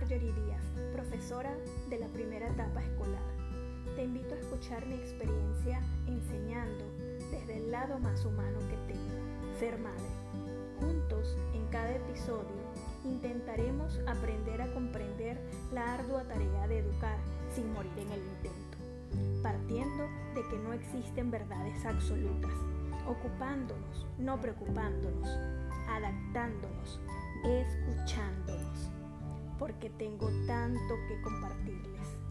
Díaz, profesora de la primera etapa escolar. Te invito a escuchar mi experiencia enseñando desde el lado más humano que tengo, ser madre. Juntos, en cada episodio, intentaremos aprender a comprender la ardua tarea de educar sin morir en el intento, partiendo de que no existen verdades absolutas, ocupándonos, no preocupándonos, adaptándonos, escuchándonos, porque tengo tanto que compartirles.